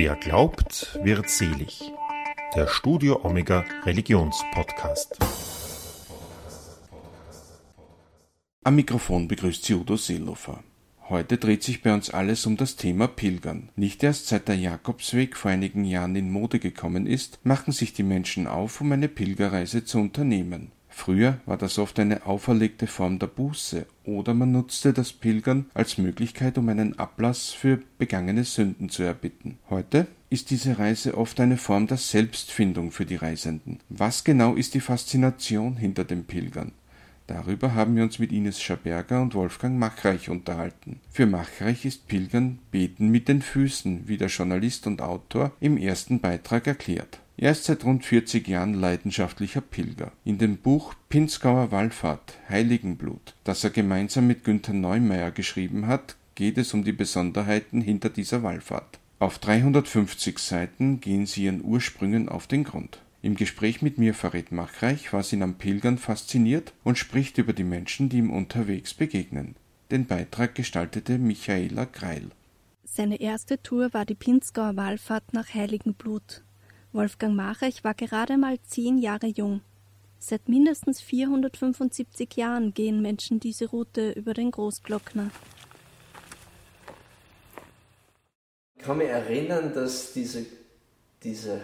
Wer glaubt, wird selig. Der Studio Omega Religionspodcast. Am Mikrofon begrüßt Sie Udo Seelofer. Heute dreht sich bei uns alles um das Thema Pilgern. Nicht erst seit der Jakobsweg vor einigen Jahren in Mode gekommen ist, machen sich die Menschen auf, um eine Pilgerreise zu unternehmen. Früher war das oft eine auferlegte Form der Buße oder man nutzte das Pilgern als Möglichkeit, um einen Ablass für begangene Sünden zu erbitten. Heute ist diese Reise oft eine Form der Selbstfindung für die Reisenden. Was genau ist die Faszination hinter dem Pilgern? Darüber haben wir uns mit Ines Schaberger und Wolfgang Machreich unterhalten. Für Machreich ist Pilgern Beten mit den Füßen, wie der Journalist und Autor im ersten Beitrag erklärt. Er ist seit rund 40 Jahren leidenschaftlicher Pilger. In dem Buch Pinzgauer Wallfahrt Heiligenblut, das er gemeinsam mit Günther Neumeier geschrieben hat, geht es um die Besonderheiten hinter dieser Wallfahrt. Auf 350 Seiten gehen sie ihren Ursprüngen auf den Grund. Im Gespräch mit mir verrät Machreich, was ihn am Pilgern fasziniert und spricht über die Menschen, die ihm unterwegs begegnen. Den Beitrag gestaltete Michaela Greil. Seine erste Tour war die Pinzgauer Wallfahrt nach Heiligenblut. Wolfgang Machreich war gerade mal zehn Jahre jung. Seit mindestens 475 Jahren gehen Menschen diese Route über den Großglockner. Ich kann mich erinnern, dass diese, diese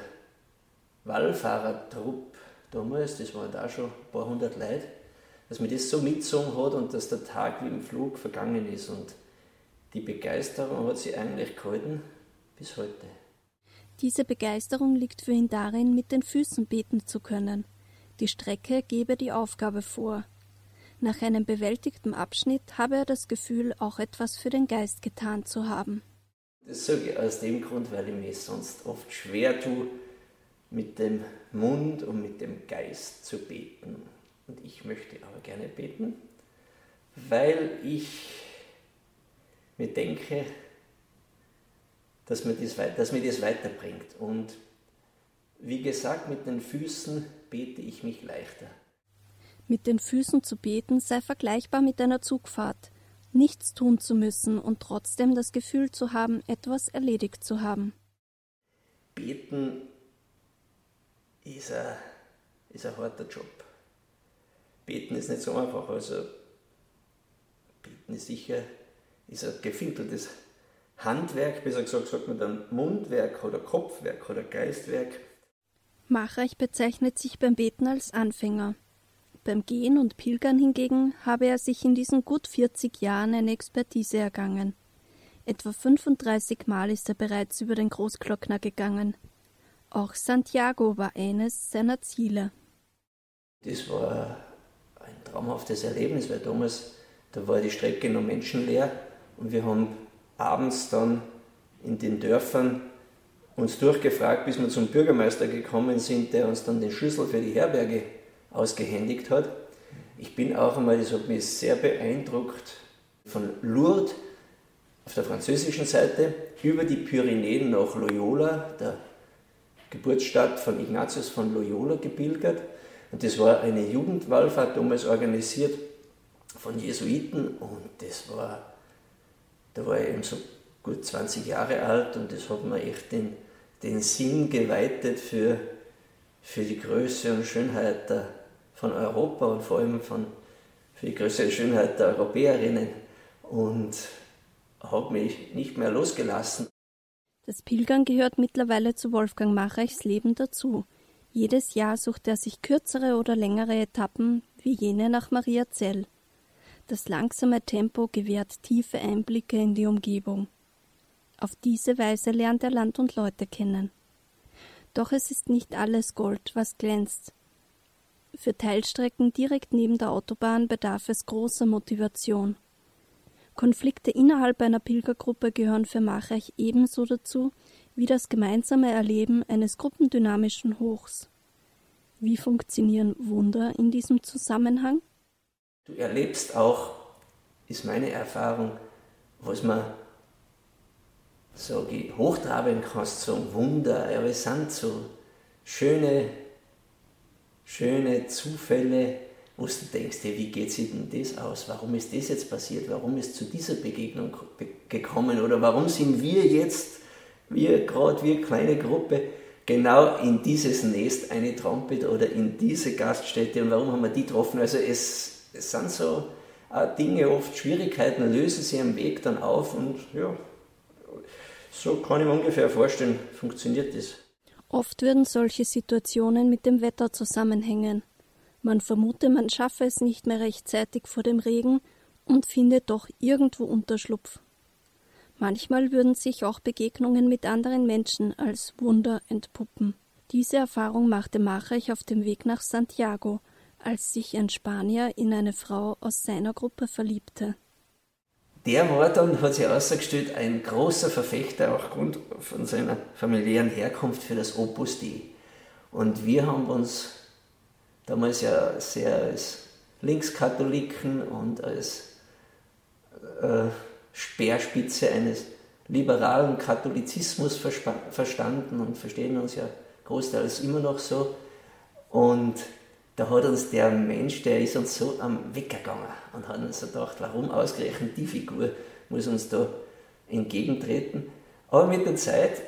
Wallfahrertrupp damals, das waren da schon ein paar hundert Leute, dass man das so mitgezogen hat und dass der Tag wie im Flug vergangen ist. Und die Begeisterung hat sich eigentlich gehalten bis heute. Diese Begeisterung liegt für ihn darin, mit den Füßen beten zu können. Die Strecke gebe die Aufgabe vor. Nach einem bewältigten Abschnitt habe er das Gefühl, auch etwas für den Geist getan zu haben. Das sage ich aus dem Grund, weil ich mich sonst oft schwer tue, mit dem Mund und mit dem Geist zu beten. Und ich möchte aber gerne beten, weil ich mir denke, dass mir das, dass mir das weiterbringt. Und wie gesagt, mit den Füßen bete ich mich leichter. Mit den Füßen zu beten sei vergleichbar mit einer Zugfahrt. Nichts tun zu müssen und trotzdem das Gefühl zu haben, etwas erledigt zu haben. Beten ist ein, ist ein harter Job. Beten ist nicht so einfach. Also, beten ist sicher ist ein gefinkeltes Handwerk, besser gesagt sagt man dann Mundwerk oder Kopfwerk oder Geistwerk. Machreich bezeichnet sich beim Beten als Anfänger. Beim Gehen und Pilgern hingegen habe er sich in diesen gut 40 Jahren eine Expertise ergangen. Etwa 35 Mal ist er bereits über den Großglockner gegangen. Auch Santiago war eines seiner Ziele. Das war ein traumhaftes Erlebnis, weil damals da war die Strecke noch menschenleer und wir haben abends dann in den Dörfern uns durchgefragt, bis wir zum Bürgermeister gekommen sind, der uns dann den Schlüssel für die Herberge ausgehändigt hat. Ich bin auch einmal, das hat mich sehr beeindruckt, von Lourdes auf der französischen Seite über die Pyrenäen nach Loyola, der Geburtsstadt von Ignatius von Loyola, gebildet. Und das war eine Jugendwallfahrt damals organisiert von Jesuiten und das war da war ich eben so gut 20 Jahre alt und das hat mir echt den, den Sinn geweitet für, für die Größe und Schönheit der, von Europa und vor allem von, für die Größe und Schönheit der Europäerinnen und habe mich nicht mehr losgelassen. Das Pilgern gehört mittlerweile zu Wolfgang Machreichs Leben dazu. Jedes Jahr sucht er sich kürzere oder längere Etappen wie jene nach Mariazell. Das langsame Tempo gewährt tiefe Einblicke in die Umgebung. Auf diese Weise lernt er Land und Leute kennen. Doch es ist nicht alles Gold, was glänzt. Für Teilstrecken direkt neben der Autobahn bedarf es großer Motivation. Konflikte innerhalb einer Pilgergruppe gehören für Machreich ebenso dazu wie das gemeinsame Erleben eines gruppendynamischen Hochs. Wie funktionieren Wunder in diesem Zusammenhang? Du erlebst auch, ist meine Erfahrung, was man, ich, hochtraben kannst, so Wunder, ja, es sind so schöne, schöne Zufälle, wo du denkst, hey, wie geht sich denn das aus? Warum ist das jetzt passiert? Warum ist zu dieser Begegnung gekommen? Oder warum sind wir jetzt wie gerade eine kleine Gruppe genau in dieses Nest eintrampelt oder in diese Gaststätte und warum haben wir die getroffen? Also es, es sind so Dinge, oft Schwierigkeiten lösen sich am Weg dann auf und ja, so kann ich mir ungefähr vorstellen, funktioniert das. Oft würden solche Situationen mit dem Wetter zusammenhängen. Man vermute, man schaffe es nicht mehr rechtzeitig vor dem Regen und findet doch irgendwo Unterschlupf. Manchmal würden sich auch Begegnungen mit anderen Menschen als Wunder entpuppen. Diese Erfahrung machte Machech auf dem Weg nach Santiago, als sich ein Spanier in eine Frau aus seiner Gruppe verliebte. Der war dann, hat sich herausgestellt, ein großer Verfechter, auch aufgrund von seiner familiären Herkunft, für das Opus Dei. Und wir haben uns damals ja sehr als Linkskatholiken und als äh, Speerspitze eines liberalen Katholizismus verstanden und verstehen uns ja großteils immer noch so. Und da hat uns der Mensch, der ist uns so am Weg gegangen und hat uns so gedacht, warum ausgerechnet die Figur muss uns da entgegentreten. Aber mit der Zeit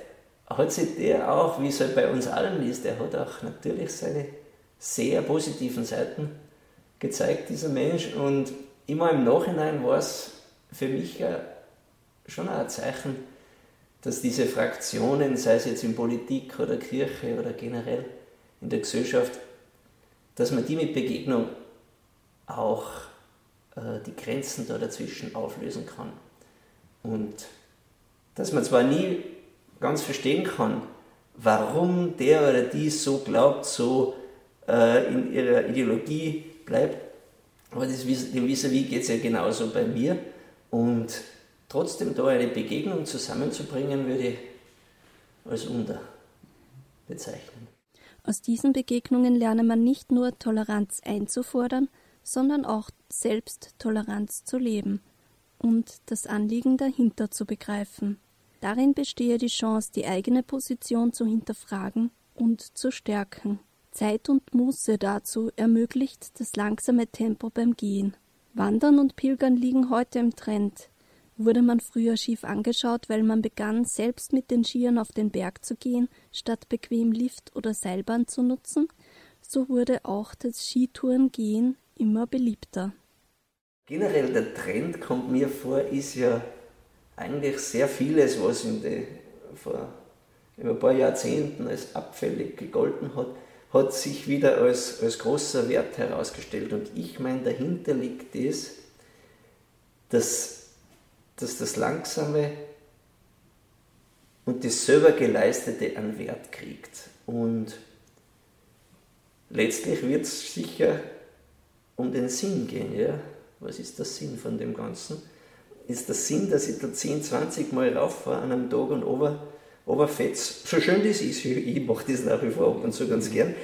hat sich der auch, wie es halt bei uns allen ist, der hat auch natürlich seine sehr positiven Seiten gezeigt, dieser Mensch. Und immer im Nachhinein war es für mich schon ein Zeichen, dass diese Fraktionen, sei es jetzt in Politik oder Kirche oder generell in der Gesellschaft, dass man die mit Begegnung auch äh, die Grenzen da dazwischen auflösen kann. Und dass man zwar nie ganz verstehen kann, warum der oder die so glaubt, so äh, in ihrer Ideologie bleibt, aber das, dem Vis-à-vis geht es ja genauso bei mir. Und trotzdem da eine Begegnung zusammenzubringen, würde ich als Wunder bezeichnen. Aus diesen Begegnungen lerne man nicht nur Toleranz einzufordern, sondern auch selbst Toleranz zu leben und das Anliegen dahinter zu begreifen. Darin bestehe die Chance, die eigene Position zu hinterfragen und zu stärken. Zeit und Muße dazu ermöglicht das langsame Tempo beim Gehen. Wandern und Pilgern liegen heute im Trend. Wurde man früher schief angeschaut, weil man begann, selbst mit den Skiern auf den Berg zu gehen, statt bequem Lift oder Seilbahn zu nutzen, so wurde auch das Skitourengehen immer beliebter. Generell der Trend kommt mir vor, ist ja eigentlich sehr vieles, was in de, vor über ein paar Jahrzehnten als abfällig gegolten hat, hat sich wieder als, als großer Wert herausgestellt. Und ich meine, dahinter liegt das, dass, dass das Langsame und das selber Geleistete an Wert kriegt. Und letztlich wird es sicher um den Sinn gehen. Ja? Was ist der Sinn von dem Ganzen? Ist der Sinn, dass ich da 10, 20 Mal rauffahre an einem Tag und ober aber Fetz, so schön das ist, ich, mache das nach wie vor ab und zu ganz gern,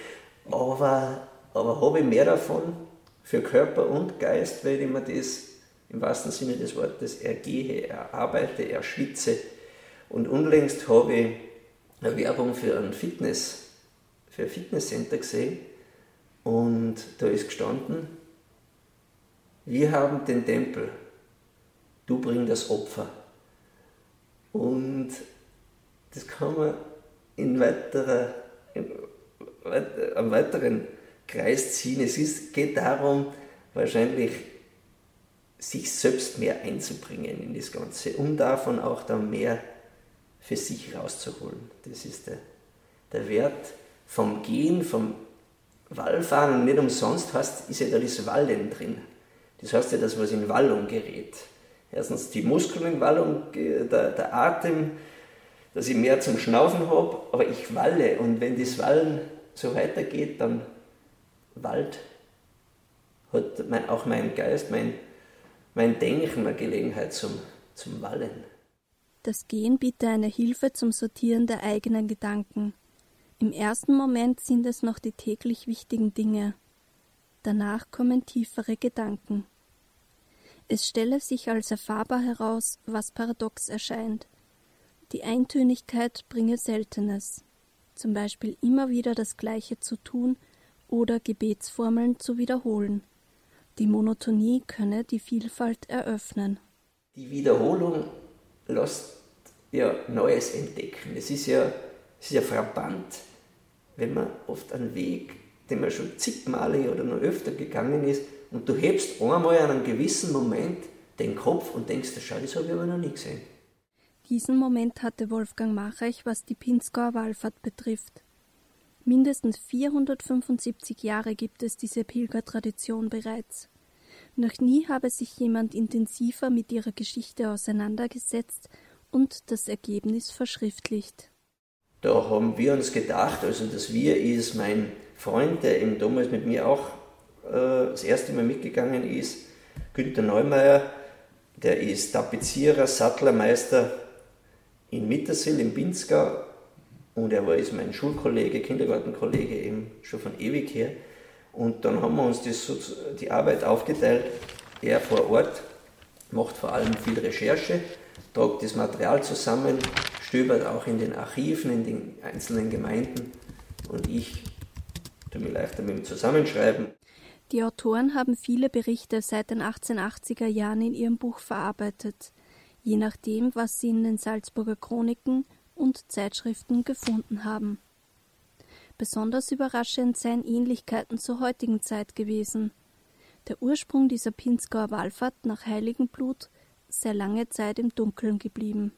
aber, aber habe ich mehr davon für Körper und Geist, weil ich mir das im wahrsten Sinne des Wortes ergehe, erarbeite, erschwitze. Und unlängst habe ich eine Werbung für ein Fitness, für ein Fitnesscenter gesehen und da ist gestanden, wir haben den Tempel, du bring das Opfer. Und das kann man in weiterer, in weiter, einem weiteren Kreis ziehen. Es ist, geht darum, wahrscheinlich sich selbst mehr einzubringen in das Ganze, um davon auch dann mehr für sich rauszuholen. Das ist der, der Wert vom Gehen, vom Wallfahren und nicht umsonst heißt, ist ja da das Wallen drin. Das heißt ja das, was in Wallung gerät. Erstens die Muskeln in Wallung, der, der Atem, dass ich mehr zum Schnaufen habe, aber ich walle und wenn das Wallen so weitergeht, dann wallt, hat mein, auch mein Geist, mein, mein Denken eine Gelegenheit zum, zum Wallen. Das Gehen bietet eine Hilfe zum Sortieren der eigenen Gedanken. Im ersten Moment sind es noch die täglich wichtigen Dinge. Danach kommen tiefere Gedanken. Es stelle sich als erfahrbar heraus, was paradox erscheint. Die Eintönigkeit bringe Seltenes, zum Beispiel immer wieder das Gleiche zu tun oder Gebetsformeln zu wiederholen. Die Monotonie könne die Vielfalt eröffnen. Die Wiederholung lässt ja, Neues entdecken. Es ist ja, es ist ja frappant, wenn man oft einen Weg, den man schon zigmalig oder noch öfter gegangen ist, und du hebst einmal an einem gewissen Moment den Kopf und denkst, schau, das habe ich aber noch nie gesehen. Diesen Moment hatte Wolfgang Machech, was die Pinzgauer Wallfahrt betrifft. Mindestens 475 Jahre gibt es diese Pilgertradition bereits. Noch nie habe sich jemand intensiver mit ihrer Geschichte auseinandergesetzt und das Ergebnis verschriftlicht. Da haben wir uns gedacht, also das Wir ist mein Freund, der eben damals mit mir auch äh, das erste Mal mitgegangen ist, Günter Neumeier, der ist Tapezierer, Sattlermeister in Mittersill im Pinzgau und er war ist mein Schulkollege, Kindergartenkollege eben schon von ewig her. Und dann haben wir uns das die Arbeit aufgeteilt. Er vor Ort macht vor allem viel Recherche, tragt das Material zusammen, stöbert auch in den Archiven, in den einzelnen Gemeinden und ich tue mir leichter mit dem Zusammenschreiben. Die Autoren haben viele Berichte seit den 1880er Jahren in ihrem Buch verarbeitet, je nachdem, was sie in den Salzburger Chroniken und Zeitschriften gefunden haben. Besonders überraschend seien Ähnlichkeiten zur heutigen Zeit gewesen. Der Ursprung dieser Pinzgauer Wallfahrt nach Heiligenblut sei lange Zeit im Dunkeln geblieben.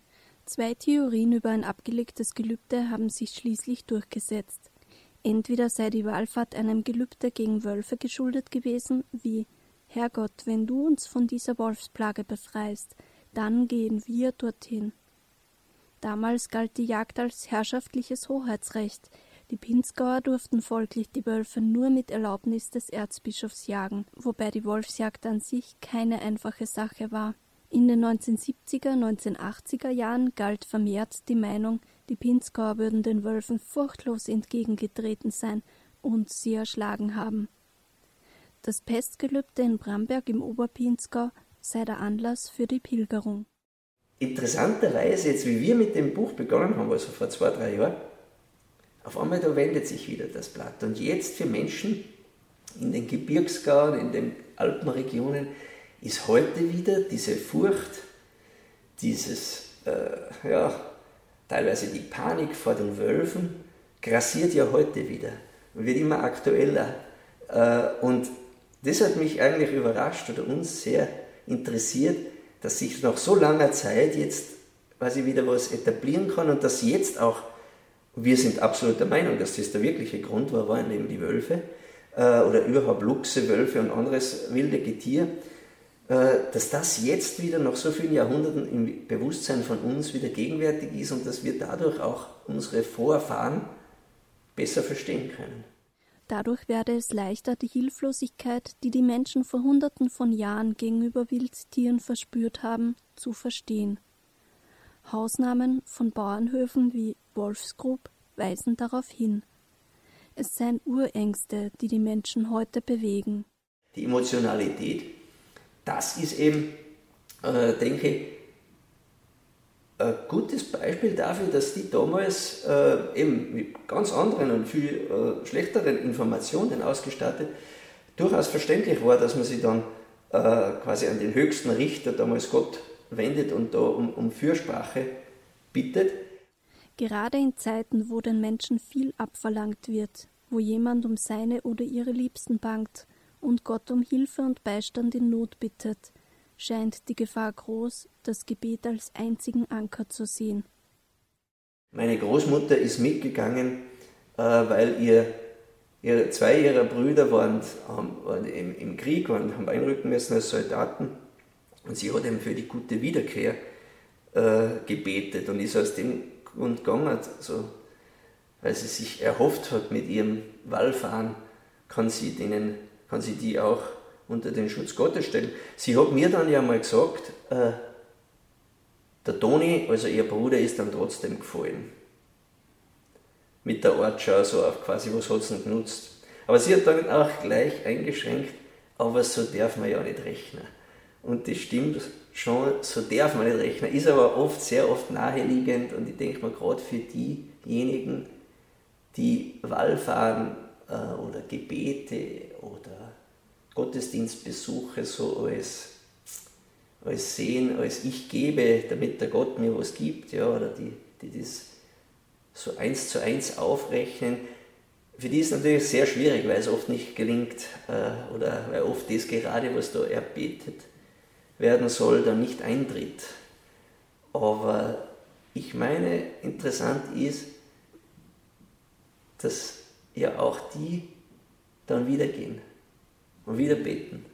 Zwei Theorien über ein abgelegtes Gelübde haben sich schließlich durchgesetzt. Entweder sei die Wallfahrt einem Gelübde gegen Wölfe geschuldet gewesen, wie Herrgott, wenn du uns von dieser Wolfsplage befreist, dann gehen wir dorthin. Damals galt die Jagd als herrschaftliches Hoheitsrecht. Die Pinzgauer durften folglich die Wölfe nur mit Erlaubnis des Erzbischofs jagen, wobei die Wolfsjagd an sich keine einfache Sache war. In den 1970er, 1980er Jahren galt vermehrt die Meinung, die Pinzgauer würden den Wölfen furchtlos entgegengetreten sein und sie erschlagen haben. Das Pestgelübde in Bramberg im Oberpinzgau sei der Anlass für die Pilgerung interessanterweise, jetzt wie wir mit dem Buch begonnen haben, also vor zwei, drei Jahren, auf einmal da wendet sich wieder das Blatt. Und jetzt für Menschen in den Gebirgsgauen, in den Alpenregionen, ist heute wieder diese Furcht, dieses, äh, ja, teilweise die Panik vor den Wölfen, grassiert ja heute wieder und wird immer aktueller. Äh, und das hat mich eigentlich überrascht oder uns sehr interessiert, dass sich nach so langer Zeit jetzt quasi wieder was etablieren kann und dass jetzt auch, wir sind absolut der Meinung, dass das der wirkliche Grund war, waren eben die Wölfe äh, oder überhaupt Luchse, Wölfe und anderes wilde Getier, äh, dass das jetzt wieder nach so vielen Jahrhunderten im Bewusstsein von uns wieder gegenwärtig ist und dass wir dadurch auch unsere Vorfahren besser verstehen können. Dadurch werde es leichter, die Hilflosigkeit, die die Menschen vor Hunderten von Jahren gegenüber Wildtieren verspürt haben, zu verstehen. Hausnamen von Bauernhöfen wie Wolfsgrub weisen darauf hin. Es seien Urängste, die die Menschen heute bewegen. Die Emotionalität, das ist eben, äh, denke ich, ein gutes Beispiel dafür, dass die damals äh, eben mit ganz anderen und viel äh, schlechteren Informationen ausgestattet, durchaus verständlich war, dass man sich dann äh, quasi an den höchsten Richter, damals Gott, wendet und da um, um Fürsprache bittet. Gerade in Zeiten, wo den Menschen viel abverlangt wird, wo jemand um seine oder ihre Liebsten bangt und Gott um Hilfe und Beistand in Not bittet, scheint die Gefahr groß, das Gebet als einzigen Anker zu sehen. Meine Großmutter ist mitgegangen, äh, weil ihr, ihr, zwei ihrer Brüder waren, waren im, im, Krieg, waren, haben einrücken müssen als Soldaten und sie hat eben für die gute Wiederkehr äh, gebetet und ist aus dem Grund gegangen, also, weil sie sich erhofft hat, mit ihrem Wallfahren kann sie, denen, kann sie die auch unter den Schutz Gottes stellen. Sie hat mir dann ja mal gesagt, äh, der Toni, also ihr Bruder, ist dann trotzdem gefallen. Mit der Ortschau, so auf quasi, was hat sie denn genutzt. Aber sie hat dann auch gleich eingeschränkt, aber so darf man ja nicht rechnen. Und das stimmt schon, so darf man nicht rechnen, ist aber oft, sehr oft naheliegend und ich denke mal, gerade für diejenigen, die Wallfahren äh, oder Gebete oder Gottesdienstbesuche so als, als sehen, als ich gebe, damit der Gott mir was gibt, ja, oder die, die das so eins zu eins aufrechnen, für die ist es natürlich sehr schwierig, weil es oft nicht gelingt äh, oder weil oft das gerade, was da erbetet werden soll, dann nicht eintritt. Aber ich meine, interessant ist, dass ja auch die dann wieder gehen und wieder beten.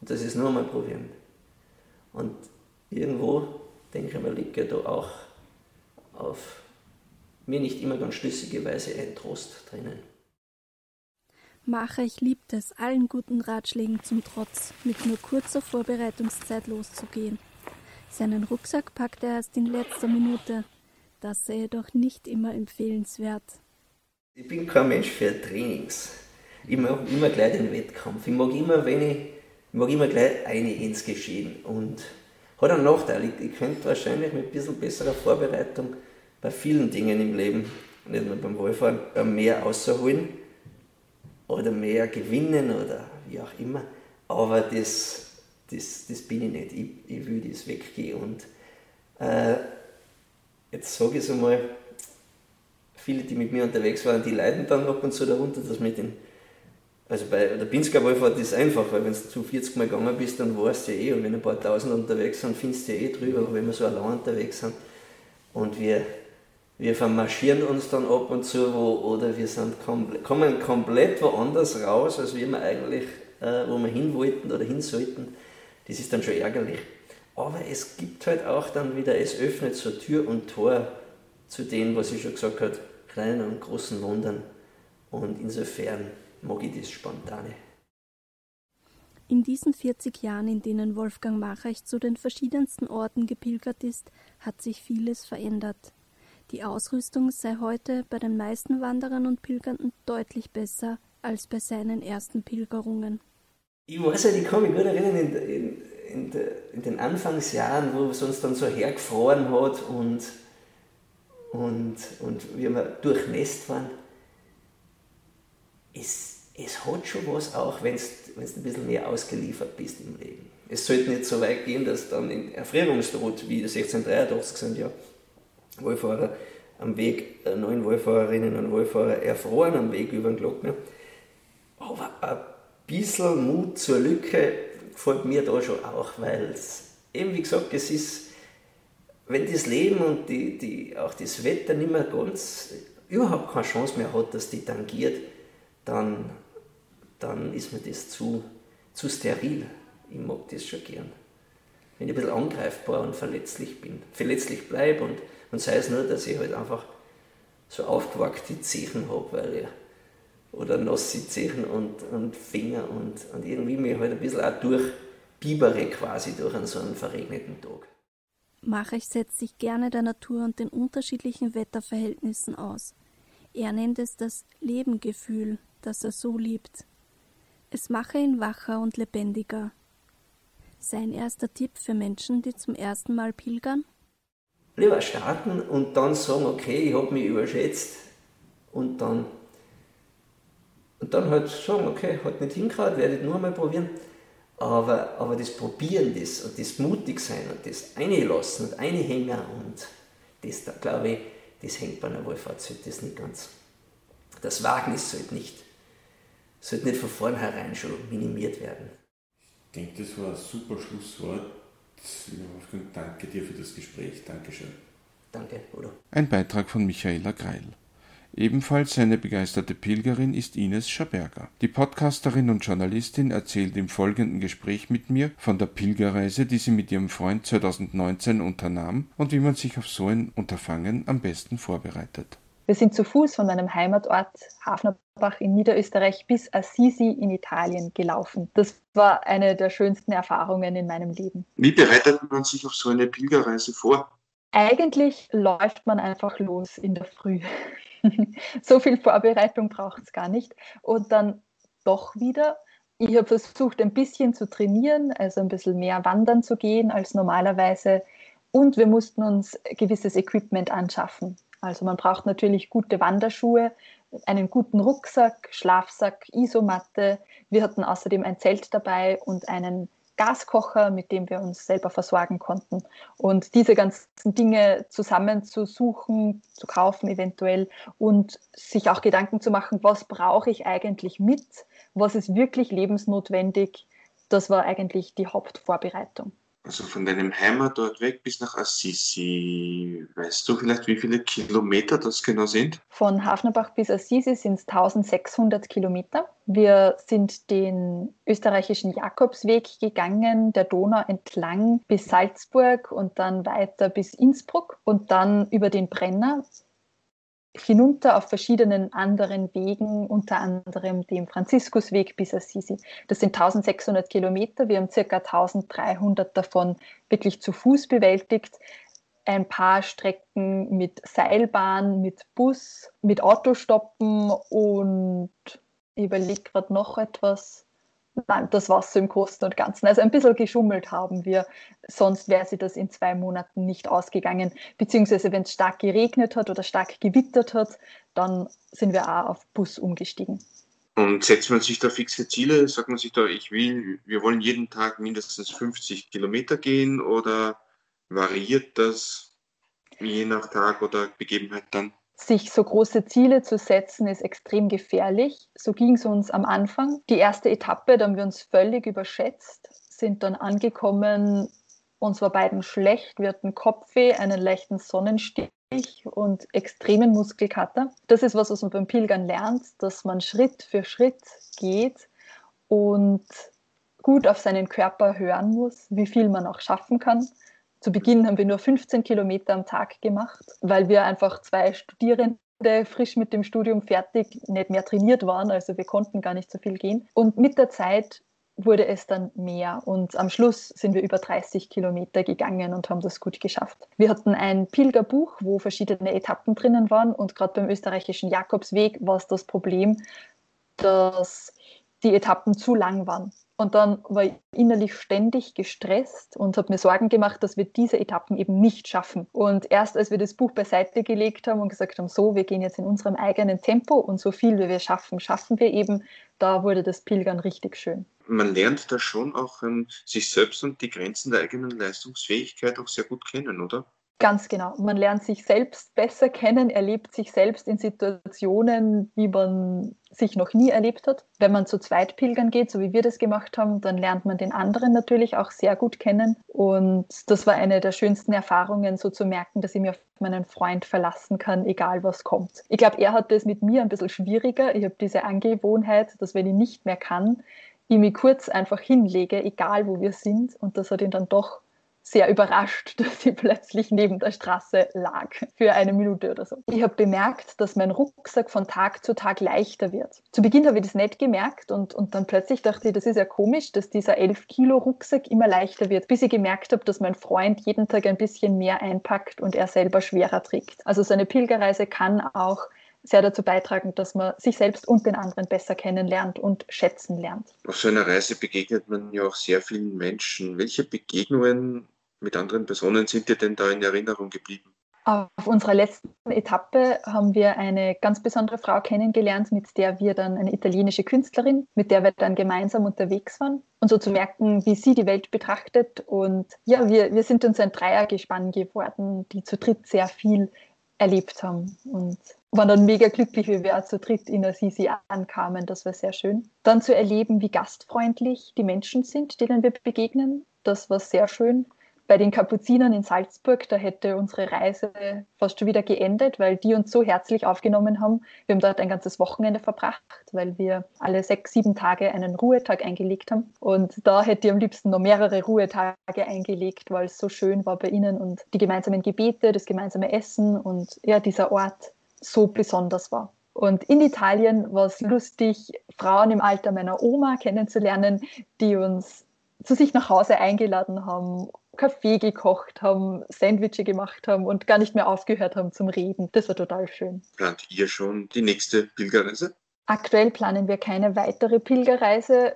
Und das ist nur mal probieren. Und irgendwo, denke ich mal, liegt ja da auch auf mir nicht immer ganz schlüssige Weise ein Trost drinnen. Mache ich liebt es, allen guten Ratschlägen zum Trotz, mit nur kurzer Vorbereitungszeit loszugehen. Seinen Rucksack packt er erst in letzter Minute. Das sei jedoch nicht immer empfehlenswert. Ich bin kein Mensch für Trainings. Ich mag immer gleich den Wettkampf. Ich mag immer, wenn ich, ich mag immer gleich eine ins Geschehen. Und hat einen Nachteil. Ich, ich könnte wahrscheinlich mit ein bisschen besserer Vorbereitung bei vielen Dingen im Leben, nicht nur beim Wohlfahren, mehr außerholen oder mehr gewinnen oder wie auch immer. Aber das, das, das bin ich nicht. Ich, ich will das weggehen. Und äh, jetzt sage ich es einmal, viele, die mit mir unterwegs waren, die leiden dann ab und zu darunter, dass mit den also bei der Pinsker Wallfahrt ist es einfach, weil wenn du zu 40 Mal gegangen bist, dann weißt du ja eh, und wenn ein paar Tausend unterwegs sind, findest du ja eh drüber, aber wenn wir so allein unterwegs sind und wir wir vermarschieren uns dann ab und zu wo, oder wir sind komplett, kommen komplett woanders raus, als wir eigentlich, äh, wo wir hin wollten oder hin sollten. Das ist dann schon ärgerlich. Aber es gibt halt auch dann wieder, es öffnet so Tür und Tor zu dem, was ich schon gesagt habe, kleinen und großen Wundern. Und insofern mag ich das Spontane. In diesen 40 Jahren, in denen Wolfgang Machach zu den verschiedensten Orten gepilgert ist, hat sich vieles verändert. Die Ausrüstung sei heute bei den meisten Wanderern und Pilgernden deutlich besser als bei seinen ersten Pilgerungen. Ich weiß ja, ich kann mich gut erinnern, in, in, in, de, in den Anfangsjahren, wo es uns dann so hergefroren hat und, und, und wir durchnässt waren. Es, es hat schon was auch, wenn du ein bisschen mehr ausgeliefert bist im Leben. Es sollte nicht so weit gehen, dass dann in Erfrierungstod, wie 1683 sind ja Wohlfahrer am Weg, äh, neun Wohlfahrerinnen und Wohlfahrer erfroren am Weg über den Glockner. Aber ein bisschen Mut zur Lücke gefällt mir da schon auch, weil es eben, wie gesagt, es ist, wenn das Leben und die, die, auch das Wetter nicht mehr ganz, überhaupt keine Chance mehr hat, dass die tangiert, dann, dann ist mir das zu, zu steril. Ich mag das schon gern. Wenn ich ein bisschen angreifbar und verletzlich bin, verletzlich bleibe und und sei es nur, dass ich halt einfach so aufgewackte Zehen habe, weil ich, oder nasse Zehen und, und Finger und, und irgendwie mich halt ein bisschen auch durchbibere quasi durch einen so einen verregneten Tag. Machech setzt sich gerne der Natur und den unterschiedlichen Wetterverhältnissen aus. Er nennt es das Lebengefühl, das er so liebt. Es mache ihn wacher und lebendiger. Sein erster Tipp für Menschen, die zum ersten Mal pilgern? lieber starten und dann sagen, okay, ich habe mich überschätzt und dann, und dann halt sagen, okay, hat nicht hingehauen, werde ich nur einmal probieren. Aber, aber das Probieren das und das Mutigsein und das Einlassen und Einhängen und das, da glaube ich, das hängt bei einer Wohlfahrt, sollte das nicht ganz. Das Wagnis sollte nicht, sollte nicht von vornherein schon minimiert werden. Ich denke, das war ein super Schlusswort. Danke dir für das Gespräch. Dankeschön. Danke, Udo. Ein Beitrag von Michaela Greil. Ebenfalls eine begeisterte Pilgerin ist Ines Schaberger. Die Podcasterin und Journalistin erzählt im folgenden Gespräch mit mir von der Pilgerreise, die sie mit ihrem Freund 2019 unternahm und wie man sich auf so ein Unterfangen am besten vorbereitet. Wir sind zu Fuß von meinem Heimatort Hafnerbach in Niederösterreich bis Assisi in Italien gelaufen. Das war eine der schönsten Erfahrungen in meinem Leben. Wie bereitet man sich auf so eine Pilgerreise vor? Eigentlich läuft man einfach los in der Früh. so viel Vorbereitung braucht es gar nicht. Und dann doch wieder. Ich habe versucht, ein bisschen zu trainieren, also ein bisschen mehr wandern zu gehen als normalerweise. Und wir mussten uns gewisses Equipment anschaffen. Also man braucht natürlich gute Wanderschuhe, einen guten Rucksack, Schlafsack, Isomatte. Wir hatten außerdem ein Zelt dabei und einen Gaskocher, mit dem wir uns selber versorgen konnten. Und diese ganzen Dinge zusammenzusuchen, zu kaufen eventuell und sich auch Gedanken zu machen, was brauche ich eigentlich mit, was ist wirklich lebensnotwendig, das war eigentlich die Hauptvorbereitung. Also von deinem Heimatort weg bis nach Assisi. Weißt du vielleicht, wie viele Kilometer das genau sind? Von Hafnerbach bis Assisi sind es 1600 Kilometer. Wir sind den österreichischen Jakobsweg gegangen, der Donau entlang bis Salzburg und dann weiter bis Innsbruck und dann über den Brenner hinunter auf verschiedenen anderen Wegen, unter anderem dem Franziskusweg bis Assisi. Das sind 1600 Kilometer. Wir haben circa 1300 davon wirklich zu Fuß bewältigt. Ein paar Strecken mit Seilbahn, mit Bus, mit Autostoppen und ich überlege gerade noch etwas. Nein, das war es im Großen und Ganzen. Also ein bisschen geschummelt haben wir, sonst wäre sie das in zwei Monaten nicht ausgegangen. Beziehungsweise wenn es stark geregnet hat oder stark gewittert hat, dann sind wir auch auf Bus umgestiegen. Und setzt man sich da fixe Ziele? Sagt man sich da, ich will, wir wollen jeden Tag mindestens 50 Kilometer gehen oder variiert das je nach Tag oder Begebenheit dann? Sich so große Ziele zu setzen, ist extrem gefährlich. So ging es uns am Anfang. Die erste Etappe, da haben wir uns völlig überschätzt, sind dann angekommen, uns war beiden schlecht, wir hatten Kopfweh, einen leichten Sonnenstich und extremen Muskelkater. Das ist was, was man beim Pilgern lernt, dass man Schritt für Schritt geht und gut auf seinen Körper hören muss, wie viel man auch schaffen kann. Zu Beginn haben wir nur 15 Kilometer am Tag gemacht, weil wir einfach zwei Studierende frisch mit dem Studium fertig nicht mehr trainiert waren. Also wir konnten gar nicht so viel gehen. Und mit der Zeit wurde es dann mehr und am Schluss sind wir über 30 Kilometer gegangen und haben das gut geschafft. Wir hatten ein Pilgerbuch, wo verschiedene Etappen drinnen waren und gerade beim österreichischen Jakobsweg war es das Problem, dass die Etappen zu lang waren. Und dann war ich innerlich ständig gestresst und habe mir Sorgen gemacht, dass wir diese Etappen eben nicht schaffen. Und erst als wir das Buch beiseite gelegt haben und gesagt haben, so, wir gehen jetzt in unserem eigenen Tempo und so viel wie wir schaffen, schaffen wir eben, da wurde das Pilgern richtig schön. Man lernt da schon auch ähm, sich selbst und die Grenzen der eigenen Leistungsfähigkeit auch sehr gut kennen, oder? Ganz genau. Man lernt sich selbst besser kennen, erlebt sich selbst in Situationen, wie man sich noch nie erlebt hat. Wenn man zu zweit pilgern geht, so wie wir das gemacht haben, dann lernt man den anderen natürlich auch sehr gut kennen. Und das war eine der schönsten Erfahrungen, so zu merken, dass ich mich auf meinen Freund verlassen kann, egal was kommt. Ich glaube, er hat das mit mir ein bisschen schwieriger. Ich habe diese Angewohnheit, dass wenn ich nicht mehr kann, ich mich kurz einfach hinlege, egal wo wir sind. Und das hat ihn dann doch sehr überrascht, dass sie plötzlich neben der Straße lag für eine Minute oder so. Ich habe bemerkt, dass mein Rucksack von Tag zu Tag leichter wird. Zu Beginn habe ich das nicht gemerkt und, und dann plötzlich dachte ich, das ist ja komisch, dass dieser 11 Kilo Rucksack immer leichter wird, bis ich gemerkt habe, dass mein Freund jeden Tag ein bisschen mehr einpackt und er selber schwerer trägt. Also so eine Pilgerreise kann auch sehr dazu beitragen, dass man sich selbst und den anderen besser kennenlernt und schätzen lernt. Auf so einer Reise begegnet man ja auch sehr vielen Menschen. Welche Begegnungen mit anderen Personen sind dir denn da in Erinnerung geblieben? Auf unserer letzten Etappe haben wir eine ganz besondere Frau kennengelernt, mit der wir dann eine italienische Künstlerin, mit der wir dann gemeinsam unterwegs waren und so zu merken, wie sie die Welt betrachtet. Und ja, wir, wir sind uns ein Dreiergespann geworden, die zu dritt sehr viel erlebt haben und waren dann mega glücklich, wie wir zu dritt in Assisi ankamen. Das war sehr schön. Dann zu erleben, wie gastfreundlich die Menschen sind, denen wir begegnen. Das war sehr schön bei den Kapuzinern in Salzburg, da hätte unsere Reise fast schon wieder geendet, weil die uns so herzlich aufgenommen haben. Wir haben dort ein ganzes Wochenende verbracht, weil wir alle sechs, sieben Tage einen Ruhetag eingelegt haben. Und da hätte ich am liebsten noch mehrere Ruhetage eingelegt, weil es so schön war bei ihnen und die gemeinsamen Gebete, das gemeinsame Essen und ja, dieser Ort so besonders war. Und in Italien war es lustig, Frauen im Alter meiner Oma kennenzulernen, die uns zu sich nach Hause eingeladen haben Kaffee gekocht haben, Sandwiche gemacht haben und gar nicht mehr aufgehört haben zum Reden. Das war total schön. Plant ihr schon die nächste Pilgerreise? Aktuell planen wir keine weitere Pilgerreise,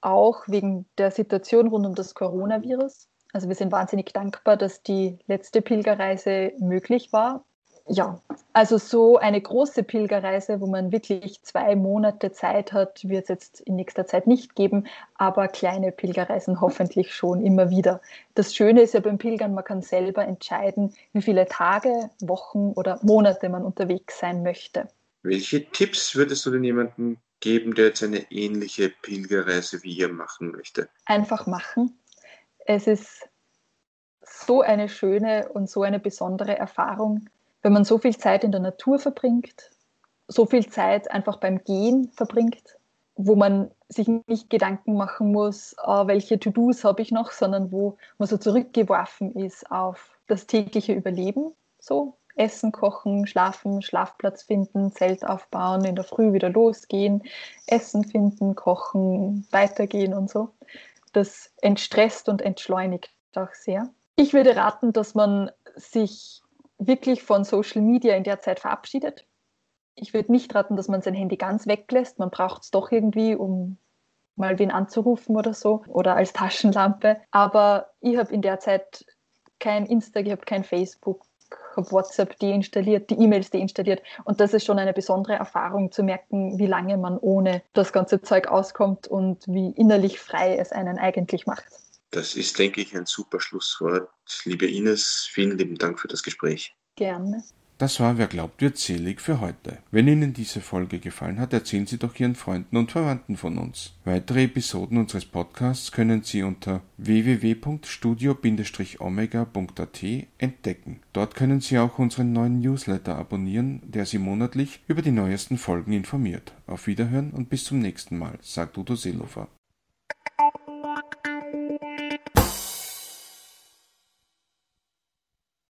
auch wegen der Situation rund um das Coronavirus. Also wir sind wahnsinnig dankbar, dass die letzte Pilgerreise möglich war. Ja, also so eine große Pilgerreise, wo man wirklich zwei Monate Zeit hat, wird es jetzt in nächster Zeit nicht geben, aber kleine Pilgerreisen hoffentlich schon immer wieder. Das Schöne ist ja beim Pilgern, man kann selber entscheiden, wie viele Tage, Wochen oder Monate man unterwegs sein möchte. Welche Tipps würdest du denn jemandem geben, der jetzt eine ähnliche Pilgerreise wie ihr machen möchte? Einfach machen. Es ist so eine schöne und so eine besondere Erfahrung wenn man so viel Zeit in der Natur verbringt, so viel Zeit einfach beim Gehen verbringt, wo man sich nicht Gedanken machen muss, äh, welche To-Dos habe ich noch, sondern wo man so zurückgeworfen ist auf das tägliche Überleben. So Essen kochen, schlafen, Schlafplatz finden, Zelt aufbauen, in der Früh wieder losgehen, Essen finden, kochen, weitergehen und so. Das entstresst und entschleunigt auch sehr. Ich würde raten, dass man sich wirklich von Social Media in der Zeit verabschiedet. Ich würde nicht raten, dass man sein Handy ganz weglässt. Man braucht es doch irgendwie, um mal wen anzurufen oder so oder als Taschenlampe. Aber ich habe in der Zeit kein Insta gehabt, kein Facebook, habe WhatsApp deinstalliert, die E-Mails deinstalliert. Und das ist schon eine besondere Erfahrung zu merken, wie lange man ohne das ganze Zeug auskommt und wie innerlich frei es einen eigentlich macht. Das ist, denke ich, ein super Schlusswort. Liebe Ines, vielen lieben Dank für das Gespräch. Gerne. Das war Wer glaubt wird selig für heute. Wenn Ihnen diese Folge gefallen hat, erzählen Sie doch Ihren Freunden und Verwandten von uns. Weitere Episoden unseres Podcasts können Sie unter www.studio-omega.at entdecken. Dort können Sie auch unseren neuen Newsletter abonnieren, der Sie monatlich über die neuesten Folgen informiert. Auf Wiederhören und bis zum nächsten Mal, sagt Udo Seelofer.